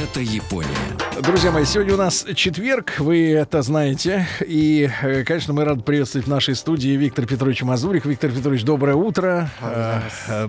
Это Япония. Друзья мои, сегодня у нас четверг, вы это знаете. И, э, конечно, мы рады приветствовать в нашей студии Виктор Петрович Мазурик. Виктор Петрович, доброе утро. Э,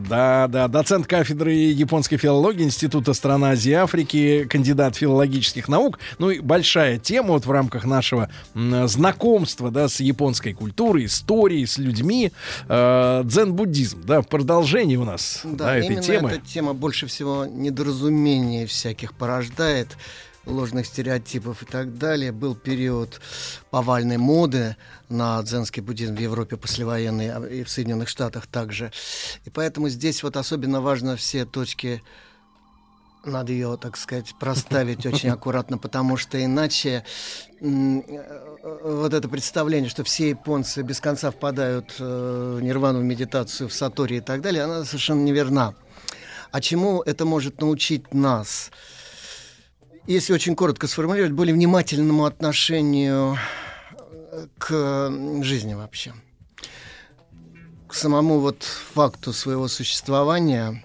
Да, да, доцент кафедры японской филологии Института стран Азии и Африки, кандидат филологических наук. Ну и большая тема вот в рамках нашего знакомства, да, с японской культурой, историей, с людьми. Э, Дзен-буддизм, да, в продолжении у нас да, Да, этой именно темы. эта тема больше всего недоразумений всяких порождает, ложных стереотипов и так далее. Был период повальной моды на дзенский буддизм в Европе послевоенной а и в Соединенных Штатах также. И поэтому здесь вот особенно важно все точки надо ее, так сказать, проставить очень аккуратно, потому что иначе э, вот это представление, что все японцы без конца впадают э, в нирвану, в медитацию, в сатори и так далее, она совершенно неверна. А чему это может научить нас? Если очень коротко сформулировать, более внимательному отношению э, к м, жизни вообще. К самому вот факту своего существования,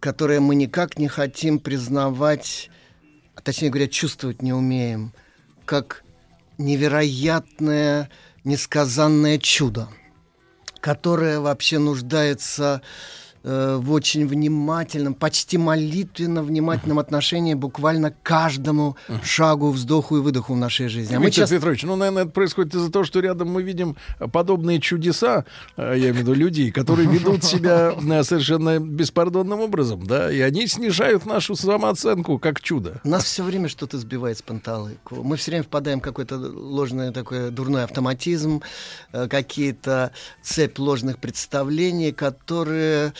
которое мы никак не хотим признавать, а точнее говоря, чувствовать не умеем, как невероятное, несказанное чудо, которое вообще нуждается э, в очень внимательном, почти молитвенно внимательном отношении буквально каждому шагу, вздоху и выдоху в нашей жизни. А мы Виктор часто- Петрович, ну, наверное, это происходит из-за того, что рядом мы видим подобные чудеса, э, я имею в виду людей, которые ведут себя э, совершенно беспардонным образом, да, и они снижают нашу самооценку как чудо. Нас все время что-то сбивает с панталыку. Мы все время впадаем в какой-то ложный такой дурной автоматизм, какие-то цепь ложных представлений, которые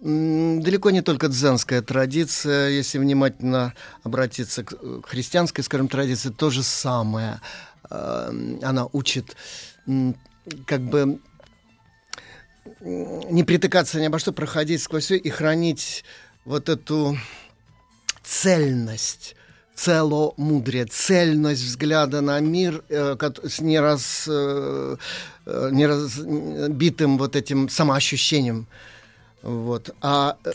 далеко не только дзенская традиция, если внимательно обратиться к э, христианской, скажем, традиции, то же самое. Э, Она учит как бы не притыкаться ни обо что, проходить сквозь все и хранить вот эту цельность, целомудрие, цельность взгляда на мир э, с нераз, неразбитым вот этим самоощущением. Вот. А э,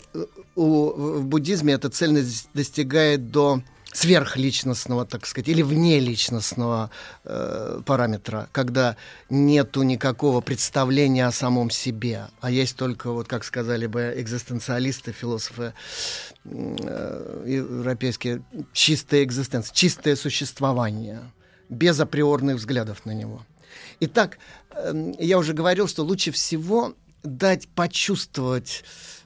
у, в буддизме эта цельность достигает до сверхличностного, так сказать, или внеличностного э, параметра, когда нету никакого представления о самом себе, а есть только, вот как сказали бы экзистенциалисты, философы э, европейские, чистая экзистенция, чистое существование, без априорных взглядов на него. Итак, эм, я уже говорил, что лучше всего дать почувствовать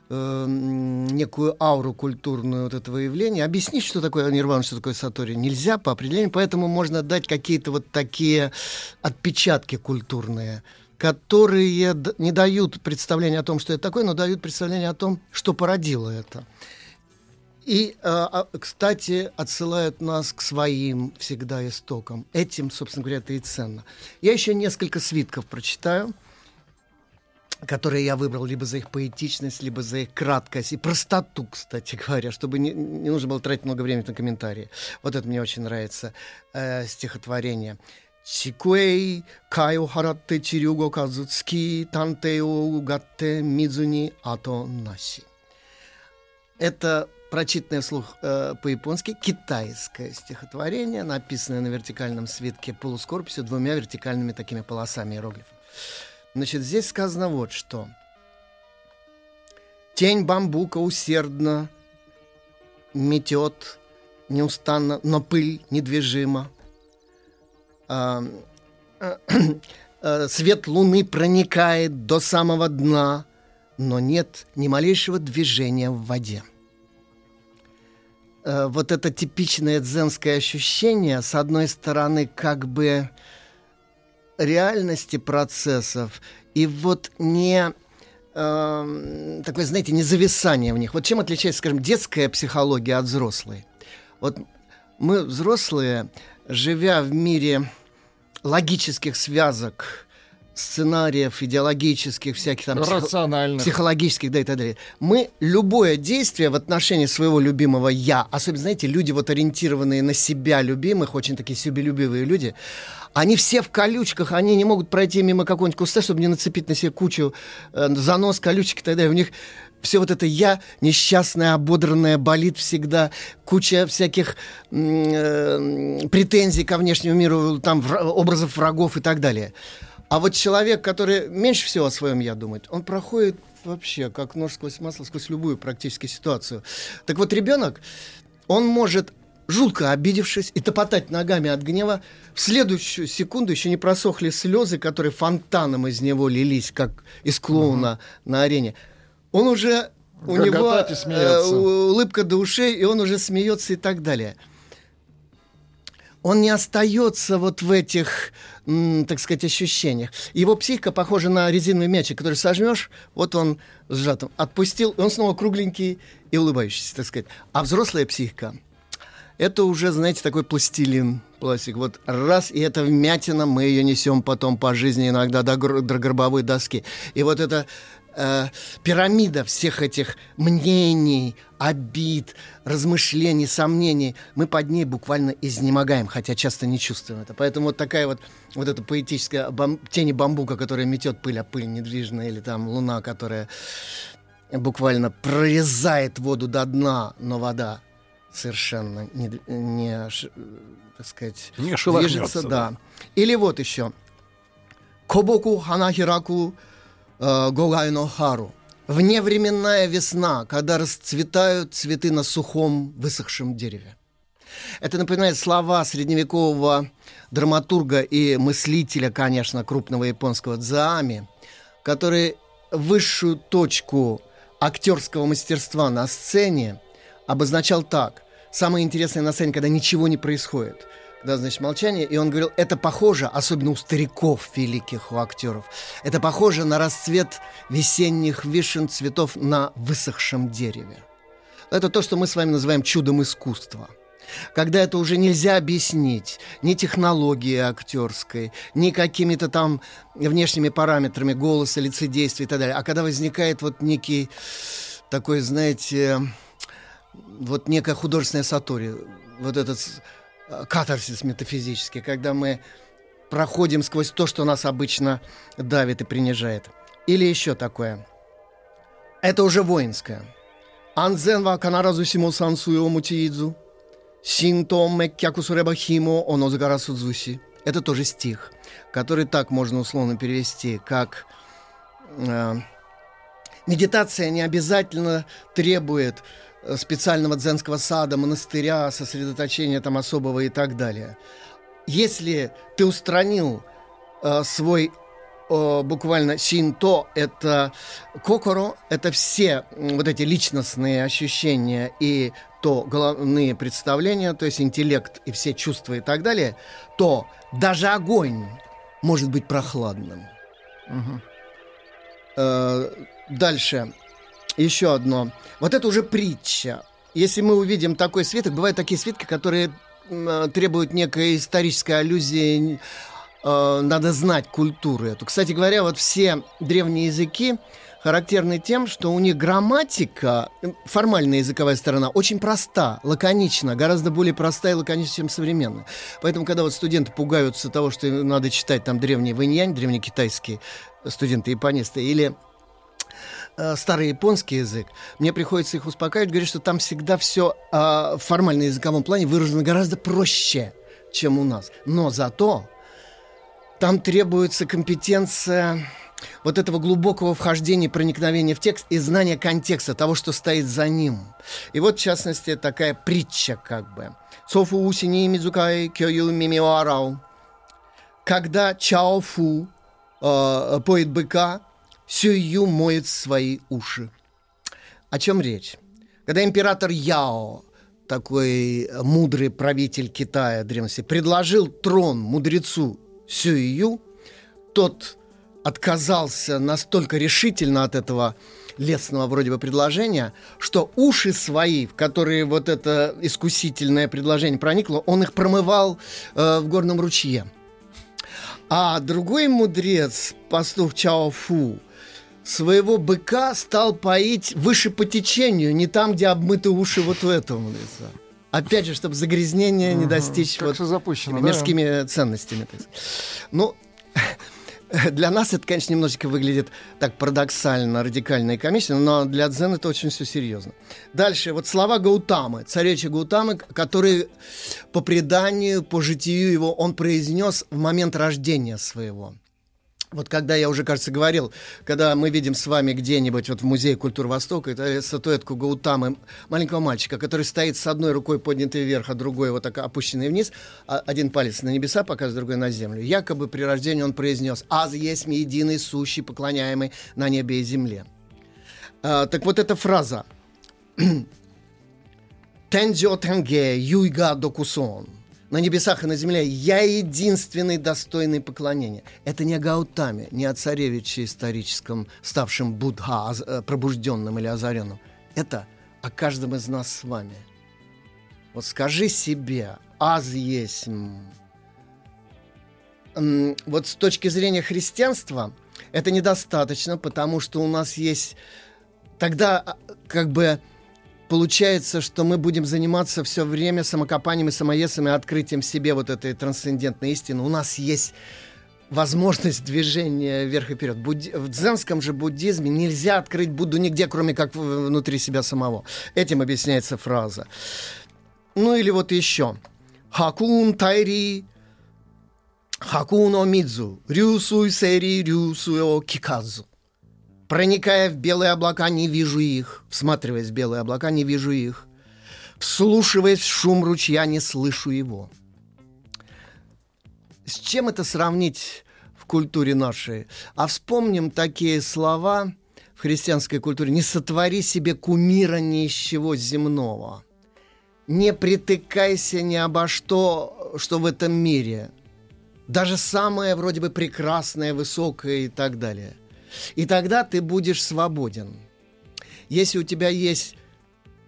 эм, некую ауру культурную вот этого явления, объяснить, что такое нирвана, что такое сатори, нельзя по определению, поэтому можно дать какие-то вот такие отпечатки культурные, которые не дают представления о том, что это такое, но дают представление о том, что породило это. И, э, а, кстати, отсылают нас к своим всегда истокам. Этим, собственно говоря, это и ценно. Я еще несколько свитков прочитаю, которые я выбрал либо за их поэтичность, либо за их краткость и простоту, кстати говоря, чтобы не, не нужно было тратить много времени на комментарии. Вот это мне очень нравится э, стихотворение. Чикуэй кайо харатте чирюго казуцки танте угатте мидзуни ато наси. Это прочитанное вслух э, по-японски китайское стихотворение, написанное на вертикальном свитке полускорпусью двумя вертикальными такими полосами иероглифов. Значит, здесь сказано вот что. Тень бамбука усердно метет неустанно, но пыль недвижима. А, э, Свет луны проникает до самого дна, но нет ни малейшего движения в воде. Э, Вот это типичное дзенское ощущение, с одной стороны, как бы реальности процессов и вот не эм, такое, знаете, не зависание в них. Вот чем отличается, скажем, детская психология от взрослой? Вот мы, взрослые, живя в мире логических связок, сценариев идеологических, всяких там рациональных, психологических, да и так далее. Мы любое действие в отношении своего любимого я, особенно, знаете, люди вот ориентированные на себя любимых, очень такие себелюбивые люди, они все в колючках, они не могут пройти мимо какого-нибудь куста, чтобы не нацепить на себе кучу э, занос, колючек и так далее. У них все вот это я несчастное, ободранное, болит всегда, куча всяких э, претензий ко внешнему миру, там образов врагов и так далее. А вот человек, который меньше всего о своем я думает, он проходит вообще как нож сквозь масло, сквозь любую практически ситуацию. Так вот, ребенок, он может жутко обидевшись и топотать ногами от гнева, в следующую секунду еще не просохли слезы, которые фонтаном из него лились, как из клоуна угу. на арене. Он уже у него э, улыбка до ушей, и он уже смеется и так далее. Он не остается вот в этих, так сказать, ощущениях. Его психика похожа на резиновый мячик, который сожмешь, вот он сжатым. Отпустил, и он снова кругленький и улыбающийся, так сказать. А взрослая психика – это уже, знаете, такой пластилин, пластик. Вот раз, и это вмятина, мы ее несем потом по жизни иногда до, до гробовой доски. И вот эта э, пирамида всех этих мнений, обид, размышлений, сомнений, мы под ней буквально изнемогаем, хотя часто не чувствуем это. Поэтому вот такая вот, вот эта поэтическая бам, тени бамбука, которая метет пыль, а пыль недвижная, или там луна, которая буквально прорезает воду до дна, но вода совершенно не, не так сказать, не движется, да. да. Или вот еще. Кобоку ханахираку э, гогайно хару. Вневременная весна, когда расцветают цветы на сухом высохшем дереве. Это напоминает слова средневекового драматурга и мыслителя, конечно, крупного японского Дзаами, который высшую точку актерского мастерства на сцене обозначал так. Самое интересное на сцене, когда ничего не происходит. Когда, значит, молчание. И он говорил, это похоже, особенно у стариков великих, у актеров, это похоже на расцвет весенних вишен цветов на высохшем дереве. Это то, что мы с вами называем чудом искусства когда это уже нельзя объяснить ни технологией актерской, ни какими-то там внешними параметрами голоса, лицедействия и так далее, а когда возникает вот некий такой, знаете, вот некая художественная сатори, вот этот катарсис метафизический, когда мы проходим сквозь то, что нас обычно давит и принижает. Или еще такое. Это уже воинское. Анзен ва канаразу симо сансуо мутиидзу. Синто меккяку химо онозагара судзуси. Это тоже стих, который так можно условно перевести, как э, медитация не обязательно требует специального дзенского сада, монастыря, сосредоточения там особого и так далее. Если ты устранил э, свой э, буквально синто, это кокоро, это все вот эти личностные ощущения и то головные представления, то есть интеллект и все чувства и так далее, то даже огонь может быть прохладным. Угу. Э, дальше еще одно. Вот это уже притча. Если мы увидим такой свиток, бывают такие свитки, которые э, требуют некой исторической аллюзии, э, надо знать культуру эту. Кстати говоря, вот все древние языки характерны тем, что у них грамматика, формальная языковая сторона, очень проста, лаконична, гораздо более простая и лаконична, чем современная. Поэтому, когда вот студенты пугаются того, что надо читать там древний вэньянь, древнекитайские студенты-японисты, или э, старый японский язык, мне приходится их успокаивать, говорить, что там всегда все э, в формальном языковом плане выражено гораздо проще, чем у нас. Но зато там требуется компетенция вот этого глубокого вхождения, проникновения в текст и знания контекста, того, что стоит за ним. И вот, в частности, такая притча как бы. Софу усини мизукай кёю мимиуарау. Когда Чао Фу э, поет быка, Сюю моет свои уши. О чем речь? Когда император Яо, такой мудрый правитель Китая древности, предложил трон мудрецу Сюю, тот отказался настолько решительно от этого лестного вроде бы предложения, что уши свои, в которые вот это искусительное предложение проникло, он их промывал э, в горном ручье. А другой мудрец, пастух Чао Фу, своего быка стал поить выше по течению, не там, где обмыты уши вот в этом лица. Опять же, чтобы загрязнение не достичь Как вот запущено, этими да? мирскими ценностями. Ну, для нас это, конечно, немножечко выглядит так парадоксально, радикально и комично, но для дзен это очень все серьезно. Дальше, вот слова Гаутамы, царевича Гаутамы, который по преданию, по житию его, он произнес в момент рождения своего. Вот когда я уже, кажется, говорил, когда мы видим с вами где-нибудь вот в Музее культуры Востока, это статуэтку Гаутамы, маленького мальчика, который стоит с одной рукой поднятой вверх, а другой вот так опущенной вниз, а один палец на небеса показывает, другой на землю. Якобы при рождении он произнес «Аз есть единый, сущий, поклоняемый на небе и земле». А, так вот эта фраза «Тенджо тенге юйга докусон» на небесах и на земле я единственный достойный поклонения. Это не о Гаутаме, не о царевиче историческом, ставшем Будха, оз- э, пробужденным или озаренным. Это о каждом из нас с вами. Вот скажи себе, аз есть. Вот с точки зрения христианства это недостаточно, потому что у нас есть тогда а, как бы получается, что мы будем заниматься все время самокопанием и самоесом и открытием себе вот этой трансцендентной истины. У нас есть возможность движения вверх и вперед. В дзенском же буддизме нельзя открыть Будду нигде, кроме как внутри себя самого. Этим объясняется фраза. Ну или вот еще. Хакун тайри хакуно мидзу рюсуй сери рюсуо киказу. Проникая в белые облака, не вижу их. Всматриваясь в белые облака, не вижу их. Вслушиваясь в шум ручья, не слышу его. С чем это сравнить в культуре нашей? А вспомним такие слова в христианской культуре. «Не сотвори себе кумира ни из чего земного». Не притыкайся ни обо что, что в этом мире. Даже самое вроде бы прекрасное, высокое и так далее. И тогда ты будешь свободен. Если у тебя есть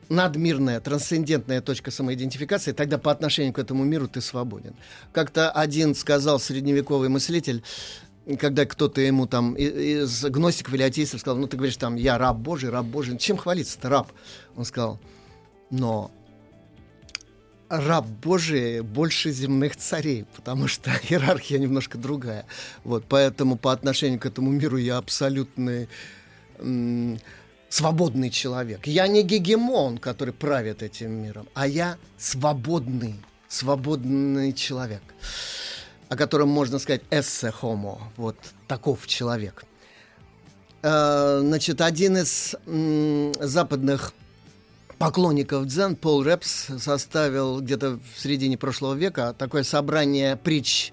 надмирная, трансцендентная точка самоидентификации, тогда по отношению к этому миру ты свободен. Как-то один сказал средневековый мыслитель, когда кто-то ему там из гностиков или атеистов сказал, ну ты говоришь там, я раб Божий, раб Божий, чем хвалиться-то раб? Он сказал, но раб Божий больше земных царей, потому что иерархия немножко другая. Вот, поэтому по отношению к этому миру я абсолютный м, свободный человек. Я не гегемон, который правит этим миром, а я свободный, свободный человек, о котором можно сказать «эссе homo», вот таков человек. Э, Значит, один из м, западных поклонников дзен Пол Репс составил где-то в середине прошлого века такое собрание притч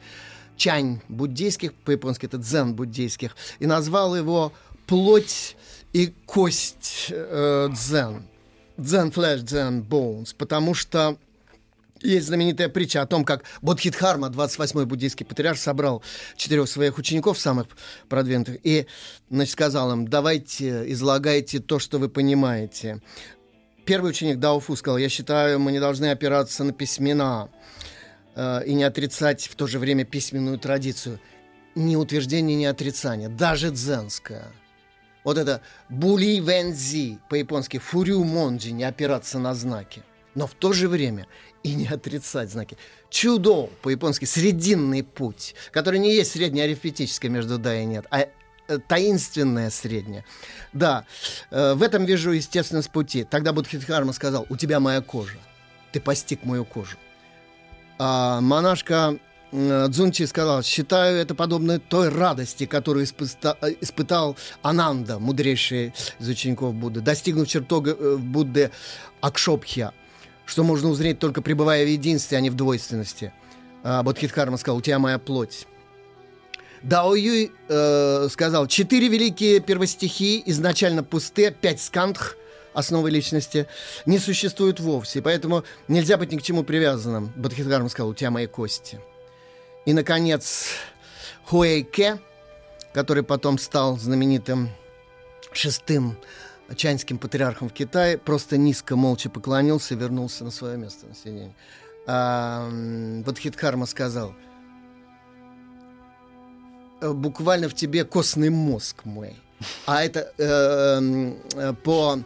чань буддийских, по-японски это дзен буддийских, и назвал его «Плоть и кость э, дзен». Дзен flesh, дзен bones, потому что есть знаменитая притча о том, как Бодхидхарма, 28-й буддийский патриарх, собрал четырех своих учеников, самых продвинутых, и значит, сказал им, давайте излагайте то, что вы понимаете. Первый ученик Дауфу сказал, я считаю, мы не должны опираться на письмена э, и не отрицать в то же время письменную традицию. Ни утверждение, ни отрицание, даже дзенское. Вот это були вензи, по-японски фурю монджи, не опираться на знаки. Но в то же время и не отрицать знаки. Чудо, по-японски, срединный путь, который не есть среднее арифметическое между да и нет, а таинственное среднее. Да, э, в этом вижу естественность пути. Тогда Будхидхарма сказал, у тебя моя кожа, ты постиг мою кожу. А монашка э, Дзунчи сказал, считаю это подобно той радости, которую испыта- э, испытал Ананда, мудрейший из учеников Будды, достигнув чертога э, Будды Акшопхья, что можно узреть только пребывая в единстве, а не в двойственности. А сказал, у тебя моя плоть. Дао Юй э, сказал, четыре великие первостихии изначально пусты, пять скандх, основы личности, не существуют вовсе, поэтому нельзя быть ни к чему привязанным. Бодхидхарма сказал, у тебя мои кости. И, наконец, Хуэйке, который потом стал знаменитым шестым чаньским патриархом в Китае, просто низко, молча поклонился и вернулся на свое место на сиденье. А, м, Бодхидхарма сказал, буквально в тебе костный мозг мой. А это э, э, по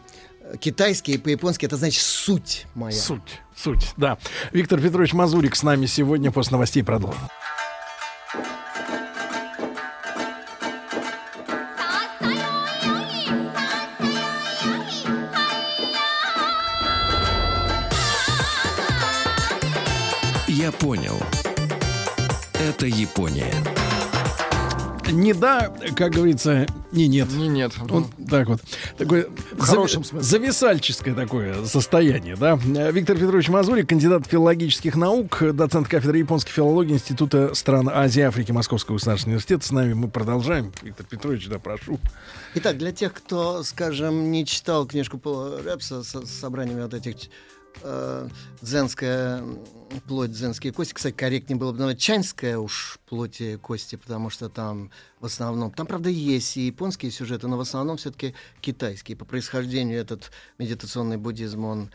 китайски и по-японски это значит суть моя. Суть, суть, да. Виктор Петрович Мазурик с нами сегодня после новостей продолжим. Я понял. Это Япония. Не да, как говорится, не нет. Не нет. Вот так вот. Такое В хорошем смысле. зависальческое такое состояние, да. Виктор Петрович Мазурик, кандидат филологических наук, доцент кафедры японской филологии Института стран Азии и Африки Московского государственного университета. С нами мы продолжаем. Виктор Петрович, да, прошу. Итак, для тех, кто, скажем, не читал книжку Пола Репса с с собраниями вот этих э, дзенская плоть, дзенские кости. Кстати, корректнее было бы назвать чанская уж плоть и кости, потому что там в основном... Там, правда, есть и японские сюжеты, но в основном все-таки китайские. По происхождению этот медитационный буддизм, он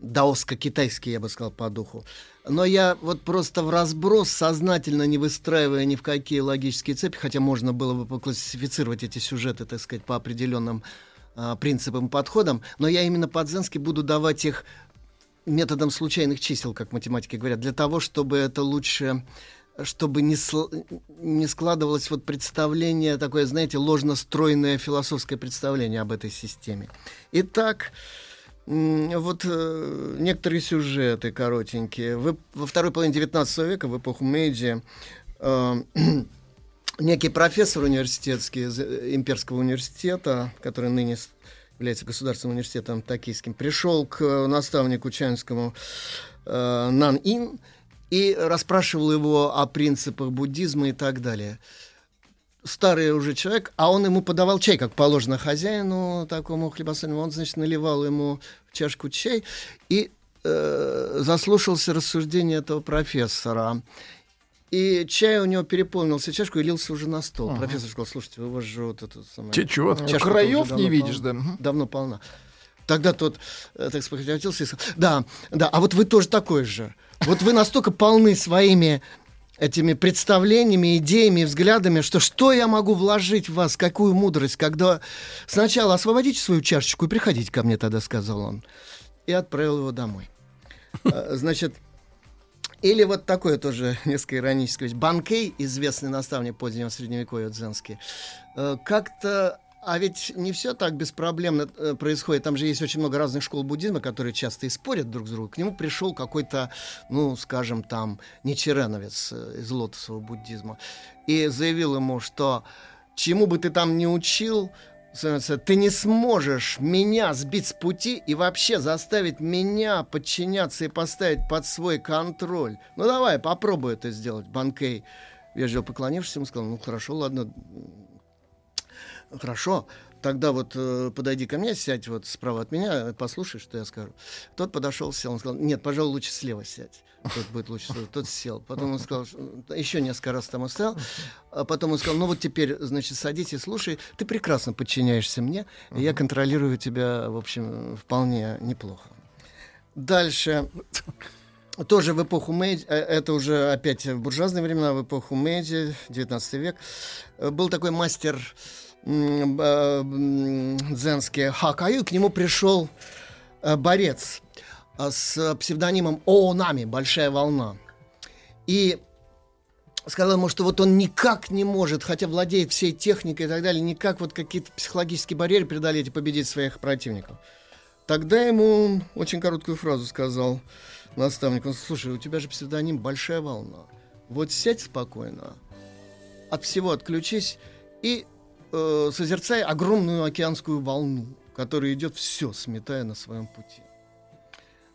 даоско-китайский, я бы сказал, по духу. Но я вот просто в разброс, сознательно не выстраивая ни в какие логические цепи, хотя можно было бы поклассифицировать эти сюжеты, так сказать, по определенным а, принципам подходам, но я именно по-дзенски буду давать их методом случайных чисел, как математики говорят, для того, чтобы это лучше чтобы не, сл- не складывалось вот представление, такое, знаете, ложно-стройное философское представление об этой системе. Итак, вот э, некоторые сюжеты коротенькие. Вы, во второй половине 19 века, в эпоху Мэйджи, э, некий профессор университетский из э, имперского университета, который ныне является государственным университетом токийским, пришел к э, наставнику чанскому э, Нан Ин и расспрашивал его о принципах буддизма и так далее. Старый уже человек, а он ему подавал чай, как положено хозяину такому хлебосольному. Он, значит, наливал ему в чашку чай и э, заслушался рассуждения этого профессора. И чай у него переполнился чашку и лился уже на стол. Профессор сказал, слушайте, у вас же вот самое... Течет. Чашка Краев не видишь, полна. да. Давно полна. Тогда тот, э, так спохватился и сказал, да, да, а вот вы тоже такой же. Вот вы настолько полны своими этими представлениями, идеями, взглядами, что что я могу вложить в вас, какую мудрость, когда сначала освободите свою чашечку и приходите ко мне тогда, сказал он. И отправил его домой. Э, Значит, или вот такое тоже несколько ироническое. Банкей, известный наставник позднего средневековья дзенский, э, как-то а ведь не все так беспроблемно э, происходит. Там же есть очень много разных школ буддизма, которые часто и спорят друг с другом. К нему пришел какой-то, ну, скажем, там, нечереновец э, из лотосового буддизма и заявил ему, что чему бы ты там ни учил, ты не сможешь меня сбить с пути и вообще заставить меня подчиняться и поставить под свой контроль. Ну давай, попробуй это сделать, Банкей. Вежливо поклонившись, ему сказал, ну хорошо, ладно, Хорошо, тогда вот э, подойди ко мне, сядь вот справа от меня, послушай, что я скажу. Тот подошел, сел, он сказал, нет, пожалуй, лучше слева сядь. Тот будет лучше слева. Тот сел. Потом он сказал, что- еще несколько раз там стоял. А потом он сказал, ну вот теперь, значит, садись и слушай. Ты прекрасно подчиняешься мне, и я контролирую тебя, в общем, вполне неплохо. Дальше. Тоже в эпоху Мэйдзи, э, это уже опять в буржуазные времена, в эпоху Мэйдзи, 19 век, был такой мастер дзенский Хакаю, к нему пришел э, борец э, с псевдонимом Оонами, Большая волна. И сказал ему, что вот он никак не может, хотя владеет всей техникой и так далее, никак вот какие-то психологические барьеры преодолеть и победить своих противников. Тогда ему очень короткую фразу сказал наставник. Он, слушай, у тебя же псевдоним «Большая волна». Вот сядь спокойно, от всего отключись и э, созерцай огромную океанскую волну, которая идет все, сметая на своем пути.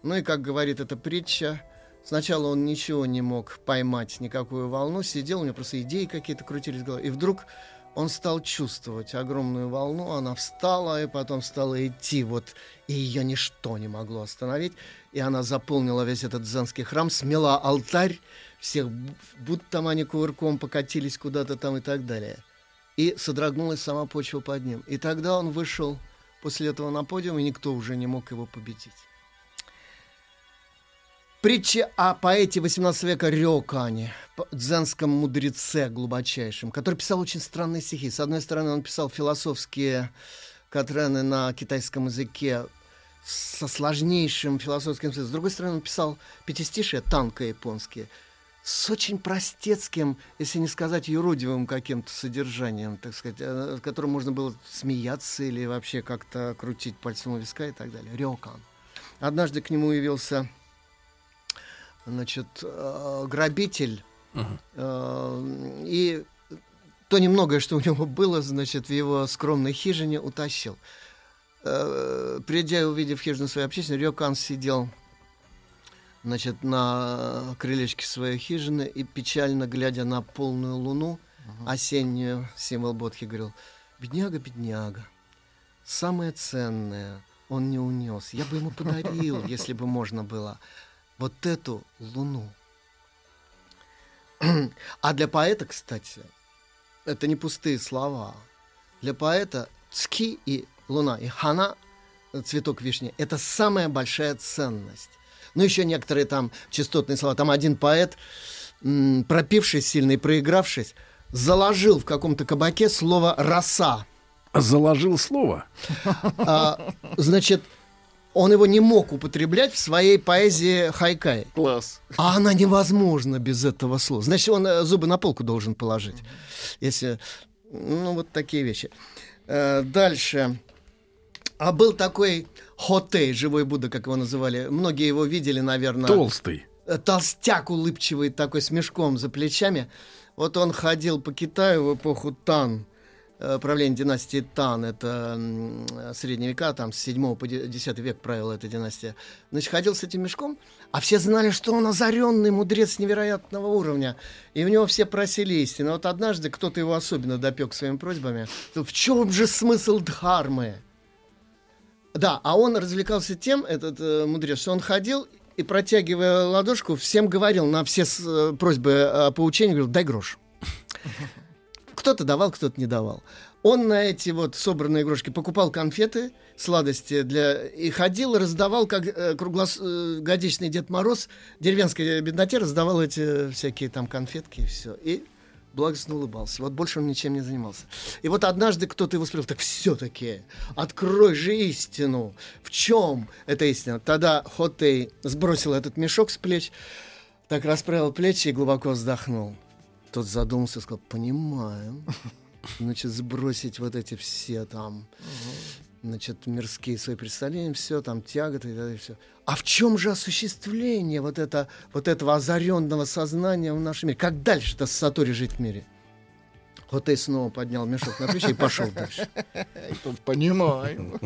Ну и, как говорит эта притча, сначала он ничего не мог поймать, никакую волну, сидел, у него просто идеи какие-то крутились в голове, и вдруг он стал чувствовать огромную волну, она встала и потом стала идти, вот, и ее ничто не могло остановить, и она заполнила весь этот дзенский храм, смела алтарь, всех, будто там они кувырком покатились куда-то там и так далее. И содрогнулась сама почва под ним. И тогда он вышел после этого на подиум, и никто уже не мог его победить. Притча о поэте 18 века Рёкане. дзенском мудреце глубочайшем, который писал очень странные стихи. С одной стороны, он писал философские катрены на китайском языке со сложнейшим философским смыслом. С другой стороны, он писал пятистишие, танко японские, с очень простецким, если не сказать юродивым каким-то содержанием, так сказать, э, в котором можно было смеяться или вообще как-то крутить пальцем у виска и так далее. Рёкан. Однажды к нему явился значит, э, грабитель, uh-huh. и то немногое, что у него было, значит, в его скромной хижине утащил. Придя и увидев хижину своей общественной, Рёкан сидел значит, на крылечке своей хижины и печально глядя на полную луну, uh-huh. осеннюю, символ Бодхи, говорил, бедняга, бедняга, самое ценное он не унес. Я бы ему подарил, если бы можно было, вот эту луну. А для поэта, кстати, это не пустые слова. Для поэта цки и луна, и хана, цветок вишни, это самая большая ценность. Ну, еще некоторые там частотные слова. Там один поэт, м, пропившись сильно и проигравшись, заложил в каком-то кабаке слово «роса». Заложил слово? А, значит, он его не мог употреблять в своей поэзии хайкай. Класс. А она невозможна без этого слова. Значит, он э, зубы на полку должен положить. Если... Ну, вот такие вещи. Э, дальше. А был такой Хотей, живой Будда, как его называли. Многие его видели, наверное. Толстый. Э, толстяк улыбчивый такой с мешком за плечами. Вот он ходил по Китаю в эпоху Тан, э, правление династии Тан, это средние века, там с 7 по 10 век правила эта династия. Значит, ходил с этим мешком, а все знали, что он озаренный мудрец невероятного уровня. И у него все просили истины. Вот однажды кто-то его особенно допек своими просьбами. В чем же смысл дхармы? Да, а он развлекался тем, этот э, мудрец, что он ходил и, протягивая ладошку, всем говорил на все с, э, просьбы о поучении, говорил, дай грош. Кто-то давал, кто-то не давал. Он на эти вот собранные игрушки покупал конфеты, сладости для и ходил раздавал, как э, круглогодичный э, Дед Мороз, деревенской бедноте раздавал эти всякие там конфетки и все. И благостно улыбался. Вот больше он ничем не занимался. И вот однажды кто-то его спросил, так все-таки, открой же истину. В чем эта истина? Тогда Хотей сбросил этот мешок с плеч, так расправил плечи и глубоко вздохнул. Тот задумался и сказал, понимаю. Значит, сбросить вот эти все там значит, мирские свои представления, все там тяготы и все. А в чем же осуществление вот, это, вот этого озаренного сознания в нашем мире? Как дальше-то с Сатори жить в мире? Хотей снова поднял мешок на плечи и пошел дальше. Понимаю.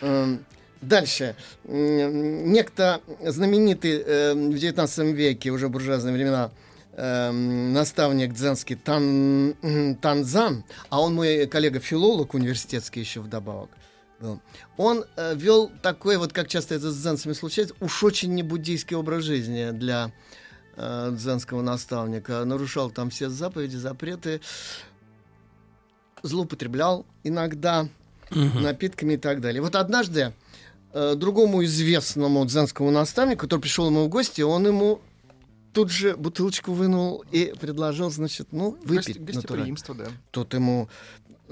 Эм, дальше. Некто знаменитый э, в 19 веке, уже буржуазные времена, Эм, наставник дзенский Тан, Танзан, а он мой коллега-филолог университетский еще вдобавок, был. Он э, вел такой, вот как часто это с дзенцами случается, уж очень не буддийский образ жизни для э, дзенского наставника. Нарушал там все заповеди, запреты, злоупотреблял иногда угу. напитками и так далее. Вот однажды э, другому известному дзенскому наставнику, который пришел ему в гости, он ему тут же бутылочку вынул и предложил, значит, ну, выпить. Гостеприимство, да. Тот ему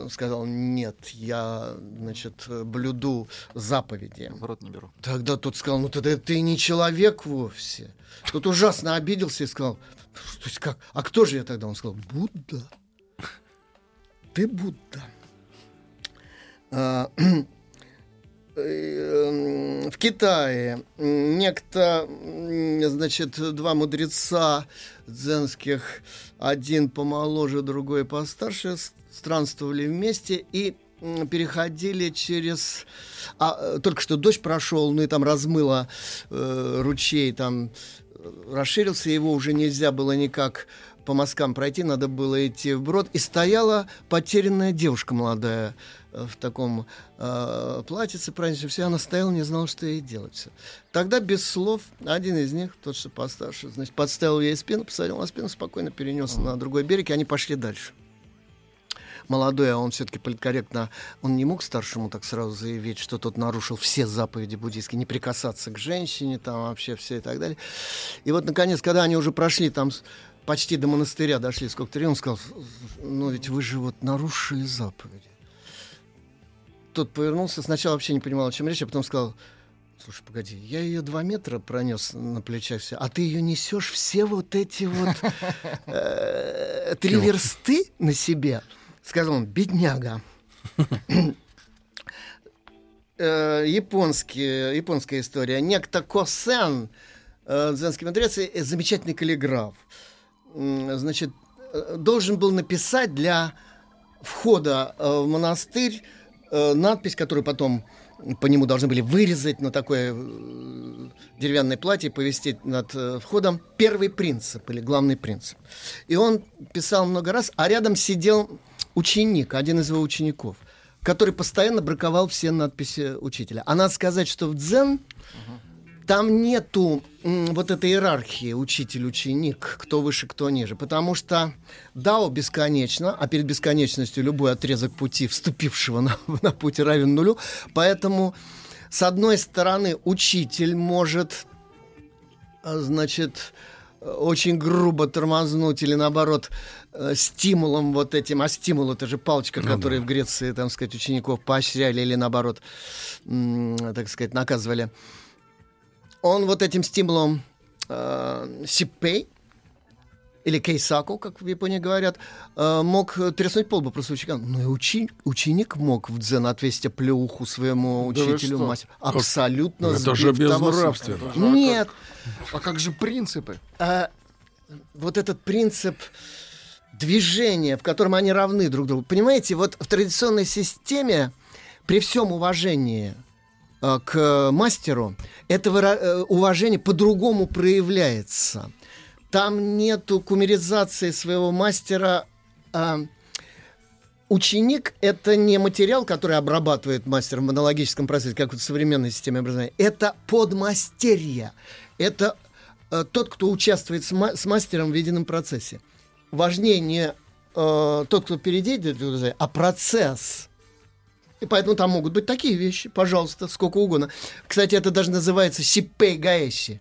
сказал, нет, я, значит, блюду заповеди. В рот не беру. Тогда тот сказал, ну тогда ты не человек вовсе. Тот ужасно обиделся и сказал, то есть как, а кто же я тогда? Он сказал, Будда. Ты Будда. В Китае некто, значит, два мудреца дзенских, один помоложе, другой постарше, странствовали вместе и переходили через... А, только что дождь прошел, ну и там размыло э, ручей, там э, расширился, его уже нельзя было никак по мазкам пройти, надо было идти вброд. И стояла потерянная девушка молодая, в таком э, платьице праздничном, все, она стояла, не знала, что ей делать. Все. Тогда без слов один из них, тот, что постарше, значит, подставил ей спину, посадил на спину, спокойно перенес на другой берег, и они пошли дальше. молодой, а он все-таки политкорректно, он не мог старшему так сразу заявить, что тот нарушил все заповеди буддийские, не прикасаться к женщине, там вообще все и так далее. И вот, наконец, когда они уже прошли там почти до монастыря, дошли сколько-то он сказал, ну ведь вы же вот нарушили заповеди. Тот повернулся, сначала вообще не понимал, о чем речь, а потом сказал, Слушай, погоди, я ее два метра пронес на плечах все, а ты ее несешь все вот эти вот э, три версты на себе. Сказал он, бедняга. Э, японские, японская история. Некто Косен, э, дзенский мудрец, замечательный каллиграф. Значит, должен был написать для входа в монастырь надпись, которую потом по нему должны были вырезать на такое э, деревянное платье, повесить над э, входом первый принцип или главный принцип. И он писал много раз, а рядом сидел ученик, один из его учеников, который постоянно браковал все надписи учителя. А надо сказать, что в дзен там нету вот этой иерархии учитель-ученик, кто выше, кто ниже. Потому что Дао бесконечно, а перед бесконечностью любой отрезок пути, вступившего на, на путь, равен нулю. Поэтому, с одной стороны, учитель может, а, значит, очень грубо тормознуть или наоборот э, стимулом вот этим, а стимул это же палочка, ну, которую да. в Греции, там сказать, учеников поощряли или наоборот, так сказать, наказывали он вот этим стимулом э, сиппей, или кейсаку, как в Японии говорят, э, мог треснуть полбу просто ученика. Ну и учи, ученик мог в дзен отвесить плеуху своему учителю, да мастеру. Абсолютно Это же безнравственно. Нет. А как же принципы? А, вот этот принцип движения, в котором они равны друг другу. Понимаете, вот в традиционной системе при всем уважении к мастеру, это э, уважение по-другому проявляется. Там нету кумеризации своего мастера. А ученик — это не материал, который обрабатывает мастер в монологическом процессе, как в современной системе образования. Это подмастерье. Это э, тот, кто участвует с, ма- с мастером в едином процессе. Важнее не э, тот, кто перейдет, а процесс — и поэтому там могут быть такие вещи, пожалуйста, сколько угодно. Кстати, это даже называется гаэши.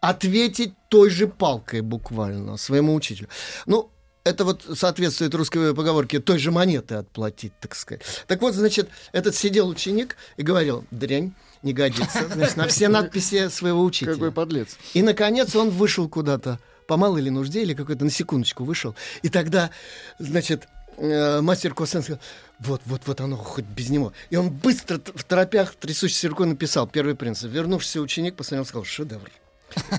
Ответить той же палкой буквально своему учителю. Ну, это вот соответствует русской поговорке той же монеты отплатить, так сказать. Так вот, значит, этот сидел ученик и говорил, дрянь, не годится, значит, на все надписи своего учителя. Какой подлец. И, наконец, он вышел куда-то, по малой ли нужде или какой-то на секундочку вышел. И тогда, значит, э, мастер Косен сказал, вот, вот, вот оно, хоть без него. И он быстро в торопях, трясущейся рукой написал первый принцип. Вернувшийся ученик посмотрел и сказал, шедевр.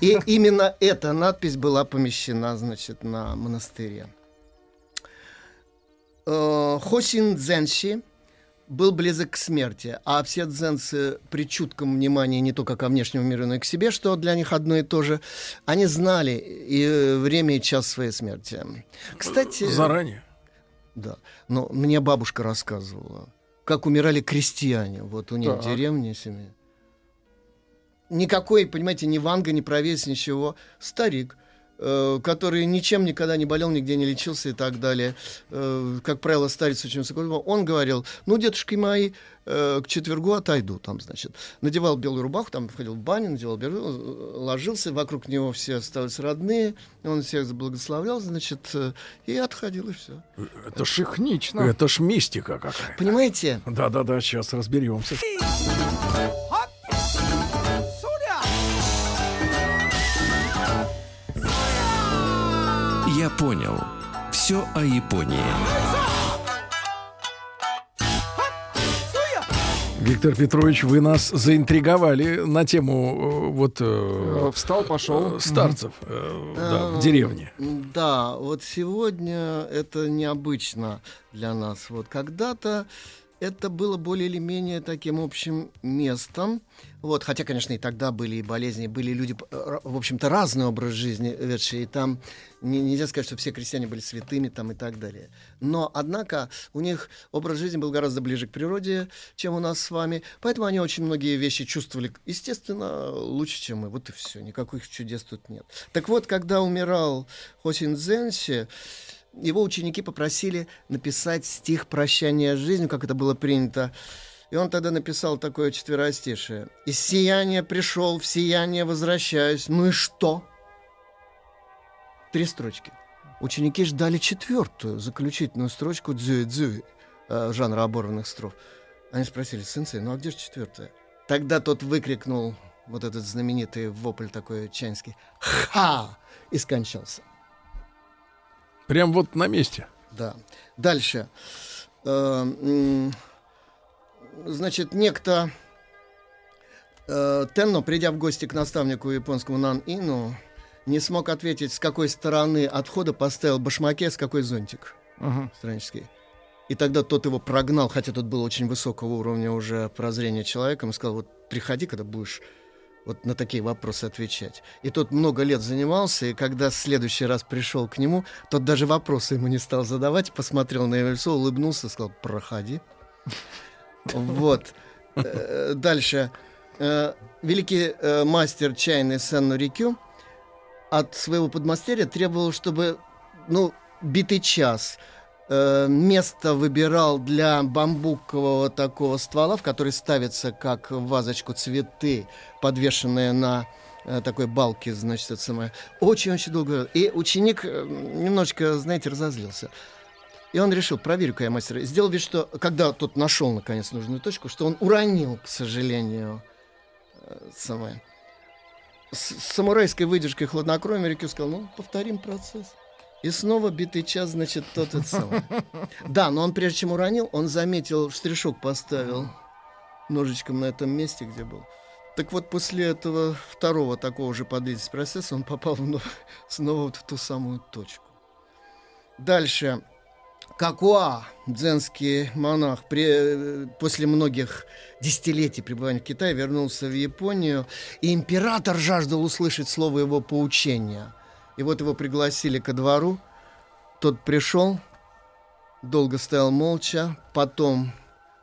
И именно эта надпись была помещена, значит, на монастыре. Э, Хосин Дзенши был близок к смерти, а все дзенцы при чутком внимании не только ко внешнему миру, но и к себе, что для них одно и то же, они знали и время, и час своей смерти. Кстати... Заранее? Да. Но мне бабушка рассказывала, как умирали крестьяне. Вот у них так. в деревне семья. Никакой, понимаете, ни ванга, ни провес, ничего. Старик который ничем никогда не болел, нигде не лечился и так далее. Э, как правило, старец очень высоко. Он говорил, ну, дедушки мои, э, к четвергу отойду, там, значит. Надевал белую рубаху, там, входил в баню, надевал белую, ложился, вокруг него все оставались родные, он всех благословлял, значит, и отходил, и все. Это ж технично. Это ж мистика какая-то. Понимаете? Да-да-да, сейчас разберемся. Понял. Все о Японии. Виктор Петрович, вы нас заинтриговали на тему э, вот э, встал, пошел э, старцев э, да, в деревне. Да, вот сегодня это необычно для нас. Вот когда-то это было более или менее таким общим местом. Вот, хотя, конечно, и тогда были и болезни, были люди, э, в общем-то, разный образ жизни ведшие, и там не, нельзя сказать, что все крестьяне были святыми там и так далее. Но, однако, у них образ жизни был гораздо ближе к природе, чем у нас с вами, поэтому они очень многие вещи чувствовали, естественно, лучше, чем мы. Вот и все, никаких чудес тут нет. Так вот, когда умирал Хосин Дзенси, его ученики попросили написать стих прощания жизнью, как это было принято. И он тогда написал такое четверостишее. «Из сияния пришел, в сияние возвращаюсь. Ну и что?» Три строчки. Ученики ждали четвертую, заключительную строчку дзюи-дзюи, э, жанра оборванных строф. Они спросили, сенсей, ну а где же четвертая? Тогда тот выкрикнул вот этот знаменитый вопль такой чайский «Ха!» и скончался. Прям вот на месте. Да. Дальше. Э, значит, некто э, Тенно, придя в гости к наставнику японскому Нан Ину, не смог ответить, с какой стороны отхода поставил башмаке, с какой зонтик Ага. страннический. И тогда тот его прогнал, хотя тот был очень высокого уровня уже прозрения человеком, и сказал, вот приходи, когда будешь вот на такие вопросы отвечать. И тот много лет занимался, и когда в следующий раз пришел к нему, тот даже вопросы ему не стал задавать, посмотрел на его лицо, улыбнулся, сказал, проходи. Вот. Э, Дальше. Э, Великий э, мастер чайный Сенну Рикю от своего подмастерья требовал, чтобы, ну, битый час э, место выбирал для бамбукового такого ствола, в который ставится как в вазочку цветы, подвешенные на э, такой балке, значит, это самое. Очень-очень долго. И ученик э, немножечко, знаете, разозлился. И он решил, проверю-ка я мастера. Сделал вид, что, когда тот нашел, наконец, нужную точку, что он уронил, к сожалению, э, самое. С самурайской выдержкой хладнокровия Рикю сказал, ну, повторим процесс. И снова битый час, значит, тот и самый. Да, но он прежде чем уронил, он заметил, штришок поставил ножичком на этом месте, где был. Так вот, после этого второго такого же подвидеть процесса он попал вновь- снова вот в ту самую точку. Дальше. Какуа, дзенский монах, при- после многих десятилетий пребывания в Китае вернулся в Японию, и император жаждал услышать слово его поучения. И вот его пригласили ко двору, тот пришел, долго стоял молча, потом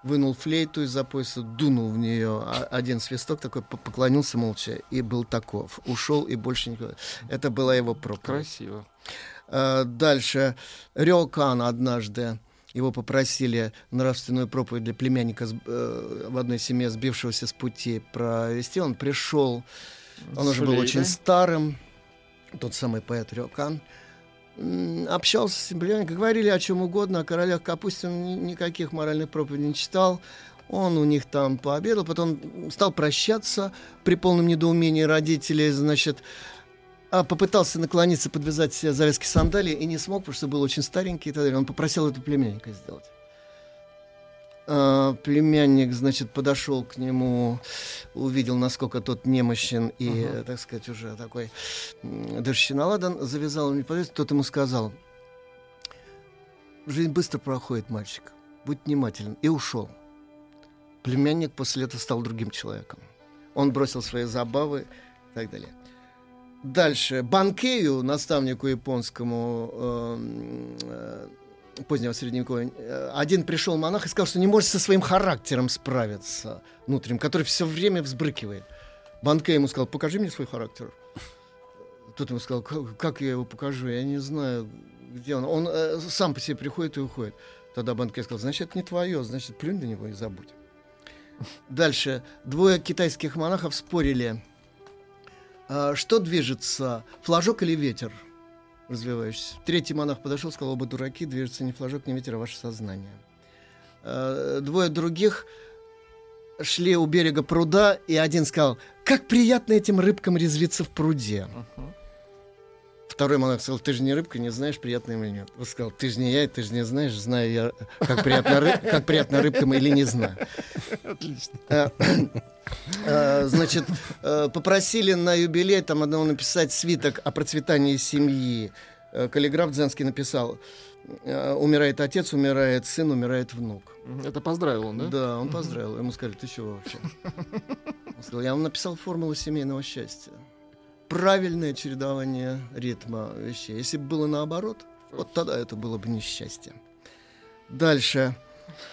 вынул флейту из-за пояса, дунул в нее один свисток, такой по- поклонился молча и был таков. Ушел и больше никого. Это была его проповедь. Красиво. Э, Дальше. Рёкан однажды его попросили нравственную проповедь для племянника э, в одной семье, сбившегося с пути, провести. Он пришел, он уже был очень старым, тот самый поэт Рёкан. Общался с племянником, говорили о чем угодно, о королях ни- никаких моральных проповедей не читал. Он у них там пообедал, потом стал прощаться при полном недоумении родителей, значит, а попытался наклониться, подвязать себе завязки сандалий и не смог, потому что был очень старенький и так далее. Он попросил это племянника сделать. А, племянник, значит, подошел к нему, увидел, насколько тот немощен и, э, так сказать, уже такой м, дышащий наладан, завязал ему повязку, тот ему сказал, жизнь быстро проходит, мальчик, будь внимателен, и ушел. Племянник после этого стал другим человеком. Он бросил свои забавы и так далее. Дальше. Банкею, наставнику японскому эм, э, позднего средневековья, э, один пришел монах и сказал, что не может со своим характером справиться внутренним, который все время взбрыкивает. Банкей ему сказал, покажи мне свой характер. Тот ему сказал, как, как я его покажу, я не знаю, где он. Он э, сам по себе приходит и уходит. Тогда Банкей сказал, значит, это не твое, значит, плюнь на него и забудь. Дальше. Двое китайских монахов спорили, что движется, флажок или ветер развивающийся. Третий монах подошел, сказал, оба дураки, движется не флажок, не ветер, а ваше сознание. А, Двое других шли у берега пруда, и один сказал, как приятно этим рыбкам резвиться в пруде. Второй монах сказал, ты же не рыбка, не знаешь, приятно им или нет. Он сказал, ты же не я, ты же не знаешь, знаю я, как приятно, ры- как приятно рыбкам или не знаю. Э, э, Значит, э, попросили на юбилей там одного написать свиток о процветании семьи. Э, Каллиграф Дзенский написал, э, умирает отец, умирает сын, умирает внук. Это поздравил он, да? Да, он поздравил. Ему сказали, ты чего вообще? Он сказал, я вам написал формулу семейного счастья. Правильное чередование ритма вещей. Если бы было наоборот, вот тогда это было бы несчастье. Дальше.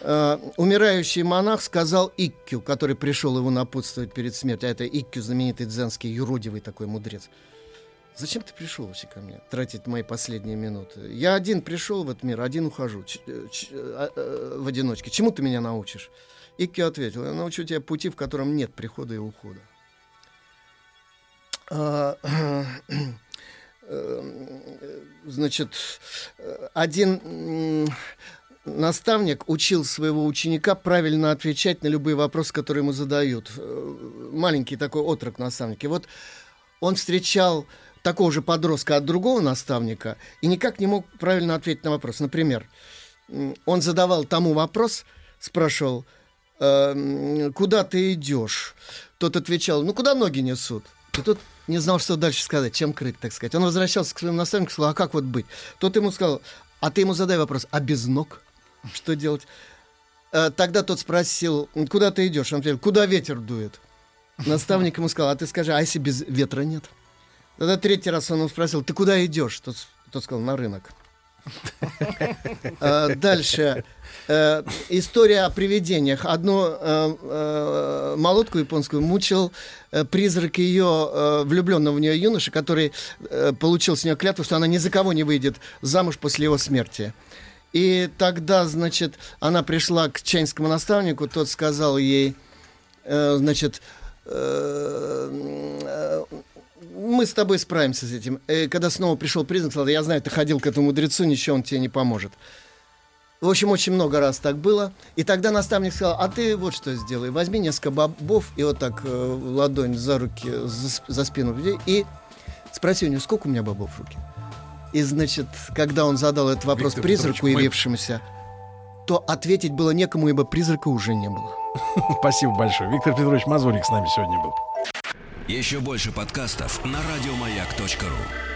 Э, умирающий монах сказал Иккю, который пришел его напутствовать перед смертью. А это Иккю, знаменитый дзенский юродивый такой мудрец. Зачем ты пришел вообще ко мне, тратить мои последние минуты? Я один пришел в этот мир, один ухожу ч- ч- а, а, в одиночке. Чему ты меня научишь? Икки ответил, я научу тебя пути, в котором нет прихода и ухода. А, э, Значит, э, один наставник учил своего ученика правильно отвечать на любые вопросы, которые ему задают. Э, Маленький такой отрок наставник. И вот он встречал такого же подростка от другого наставника и никак не мог правильно ответить на вопрос. Например, он задавал тому вопрос, спрашивал, «Э, куда ты идешь? Тот отвечал, ну куда ноги несут? И тот не знал, что дальше сказать, чем крыть, так сказать. Он возвращался к своему наставнику и сказал, а как вот быть? Тот ему сказал, а ты ему задай вопрос, а без ног? Что делать? Э, Тогда тот спросил, куда ты идешь? Он ответил, куда ветер дует? Наставник ему сказал, а ты скажи, а если без ветра нет? Тогда третий раз он спросил, ты куда идешь? Тот, тот сказал, на рынок. Э, Дальше. Э, История о привидениях. Одну э, э, молодку японскую мучил призрак ее влюбленного в нее юноши, который получил с нее клятву, что она ни за кого не выйдет замуж после его смерти. И тогда, значит, она пришла к чайнскому наставнику, тот сказал ей, э, значит, э, э, мы с тобой справимся с этим. Э, когда снова пришел признак, сказал, я знаю, ты ходил к этому мудрецу, ничего он тебе не поможет. В общем, очень много раз так было. И тогда наставник сказал, а ты вот что сделай. Возьми несколько бобов и вот так э, ладонь за руки, за, за спину введи, и спроси у него, сколько у меня бобов в руке. И, значит, когда он задал этот вопрос Виктор призраку, Петрович, мы- явившемуся, то ответить было некому, ибо призрака уже не было. Спасибо большое. Виктор Петрович Мазурик с нами сегодня был. Еще больше подкастов на радиомаяк.ру.